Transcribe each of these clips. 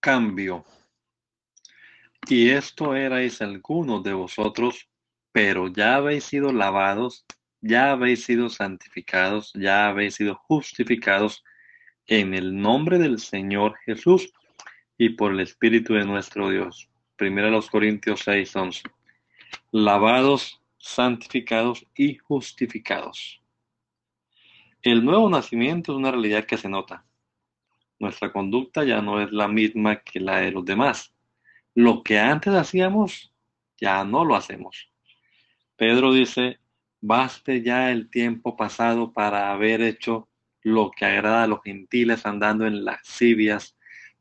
Cambio. Y esto erais algunos de vosotros, pero ya habéis sido lavados, ya habéis sido santificados, ya habéis sido justificados en el nombre del Señor Jesús y por el Espíritu de nuestro Dios. Primera los Corintios 6, 11. Lavados, santificados y justificados. El nuevo nacimiento es una realidad que se nota. Nuestra conducta ya no es la misma que la de los demás. Lo que antes hacíamos, ya no lo hacemos. Pedro dice, baste ya el tiempo pasado para haber hecho lo que agrada a los gentiles andando en lascivias,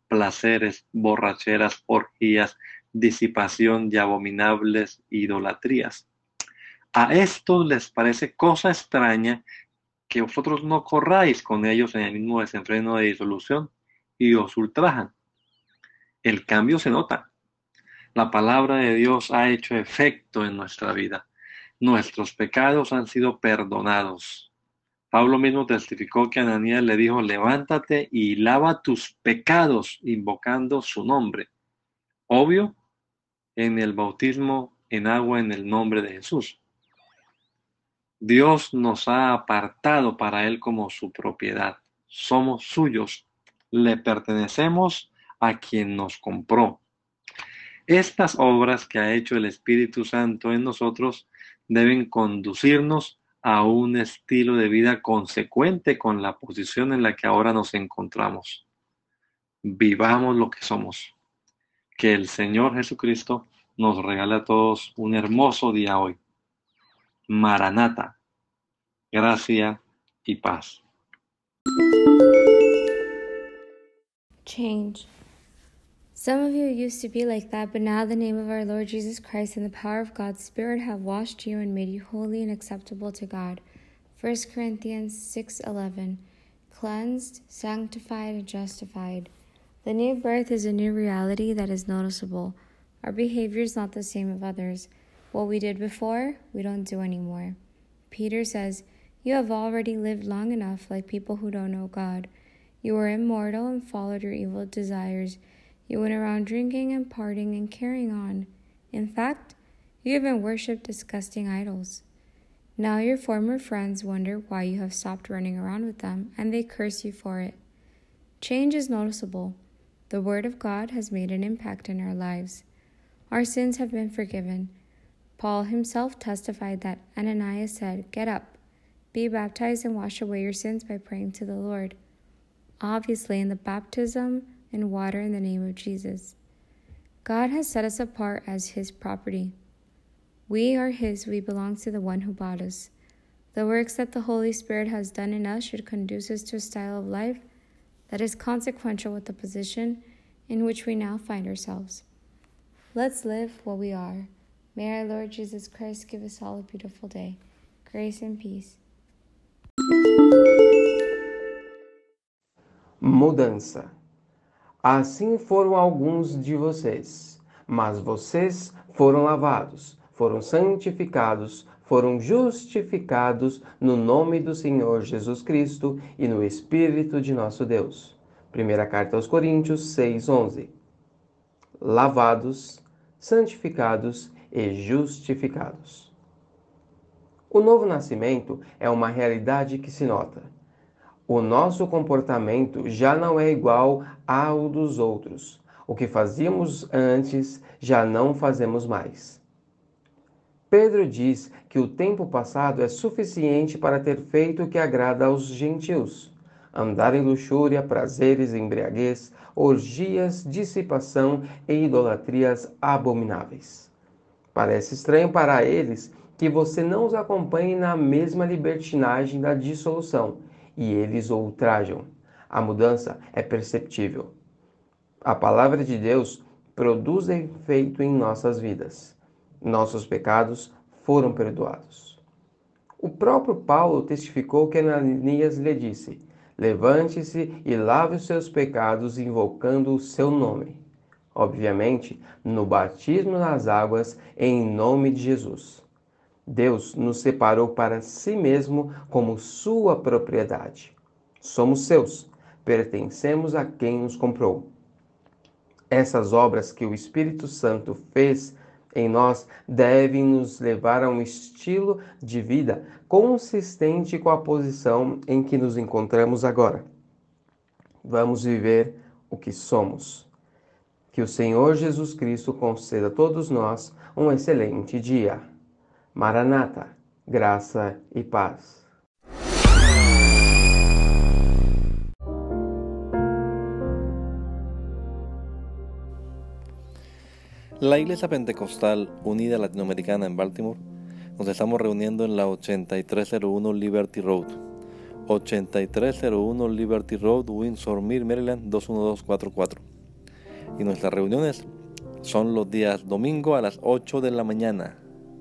placeres, borracheras, orgías, disipación y abominables idolatrías. A estos les parece cosa extraña que vosotros no corráis con ellos en el mismo desenfreno de disolución y os ultrajan. El cambio se nota. La palabra de Dios ha hecho efecto en nuestra vida. Nuestros pecados han sido perdonados. Pablo mismo testificó que Ananías le dijo, levántate y lava tus pecados invocando su nombre. Obvio, en el bautismo en agua en el nombre de Jesús. Dios nos ha apartado para Él como su propiedad. Somos suyos. Le pertenecemos a quien nos compró. Estas obras que ha hecho el Espíritu Santo en nosotros deben conducirnos a un estilo de vida consecuente con la posición en la que ahora nos encontramos. Vivamos lo que somos. Que el Señor Jesucristo nos regale a todos un hermoso día hoy. Maranata, gracia y paz. Change. Some of you used to be like that, but now the name of our Lord Jesus Christ and the power of God's Spirit have washed you and made you holy and acceptable to God. 1 Corinthians 6:11. Cleansed, sanctified, and justified. The new birth is a new reality that is noticeable. Our behavior is not the same of others. What we did before, we don't do anymore. Peter says, You have already lived long enough like people who don't know God. You were immortal and followed your evil desires. You went around drinking and partying and carrying on. In fact, you even worshiped disgusting idols. Now your former friends wonder why you have stopped running around with them, and they curse you for it. Change is noticeable. The Word of God has made an impact in our lives. Our sins have been forgiven. Paul himself testified that Ananias said, Get up, be baptized, and wash away your sins by praying to the Lord. Obviously, in the baptism and water in the name of Jesus. God has set us apart as His property. We are His, we belong to the one who bought us. The works that the Holy Spirit has done in us should conduce us to a style of life that is consequential with the position in which we now find ourselves. Let's live what we are. May our Lord Jesus Christ give us all a beautiful day. Grace and peace. Mudança. Assim foram alguns de vocês, mas vocês foram lavados, foram santificados, foram justificados no nome do Senhor Jesus Cristo e no Espírito de nosso Deus. Primeira carta aos Coríntios 6:11. Lavados, santificados e justificados. O novo nascimento é uma realidade que se nota. O nosso comportamento já não é igual ao dos outros. O que fazíamos antes já não fazemos mais. Pedro diz que o tempo passado é suficiente para ter feito o que agrada aos gentios: andar em luxúria, prazeres, embriaguez, orgias, dissipação e idolatrias abomináveis. Parece estranho para eles que você não os acompanhe na mesma libertinagem da dissolução, e eles o ultrajam. a mudança é perceptível. A palavra de Deus produz efeito em nossas vidas. Nossos pecados foram perdoados. O próprio Paulo testificou que Ananias lhe disse: Levante-se e lave os seus pecados invocando o seu nome. Obviamente, no batismo nas águas em nome de Jesus. Deus nos separou para si mesmo como sua propriedade. Somos seus, pertencemos a quem nos comprou. Essas obras que o Espírito Santo fez em nós devem nos levar a um estilo de vida consistente com a posição em que nos encontramos agora. Vamos viver o que somos. Que o Senhor Jesus Cristo conceda a todos nós um excelente dia. Maranata, graça e paz. La Iglesia Pentecostal Unida Latinoamericana en Baltimore nos estamos reuniendo en la 8301 Liberty Road. 8301 Liberty Road, Windsor Mill, Maryland 21244. Y nuestras reuniones son los días domingo a las 8 de la mañana.